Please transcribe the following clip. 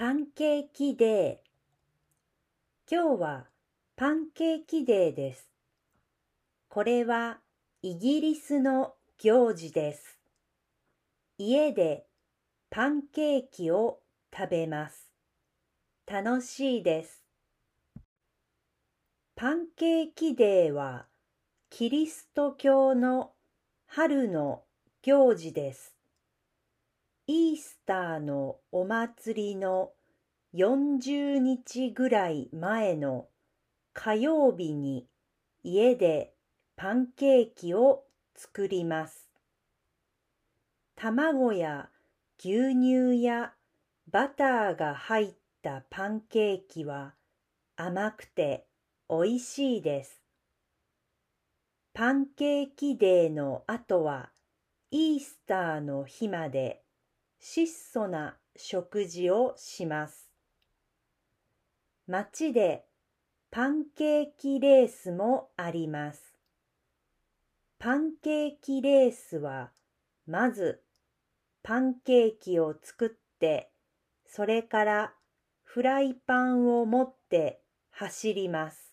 パンケーキデー。今日はパンケーキデーです。これはイギリスの行事です。家でパンケーキを食べます。楽しいです。パンケーキデーはキリスト教の春の行事です。イースターのお祭りの40日ぐらい前の火曜日に家でパンケーキを作ります。卵や牛乳やバターが入ったパンケーキは甘くておいしいです。パンケーキデーの後はイースターの日まで質素な食事をします。街でパンケーキレースもあります。パンケーキレースはまずパンケーキを作ってそれからフライパンを持って走ります。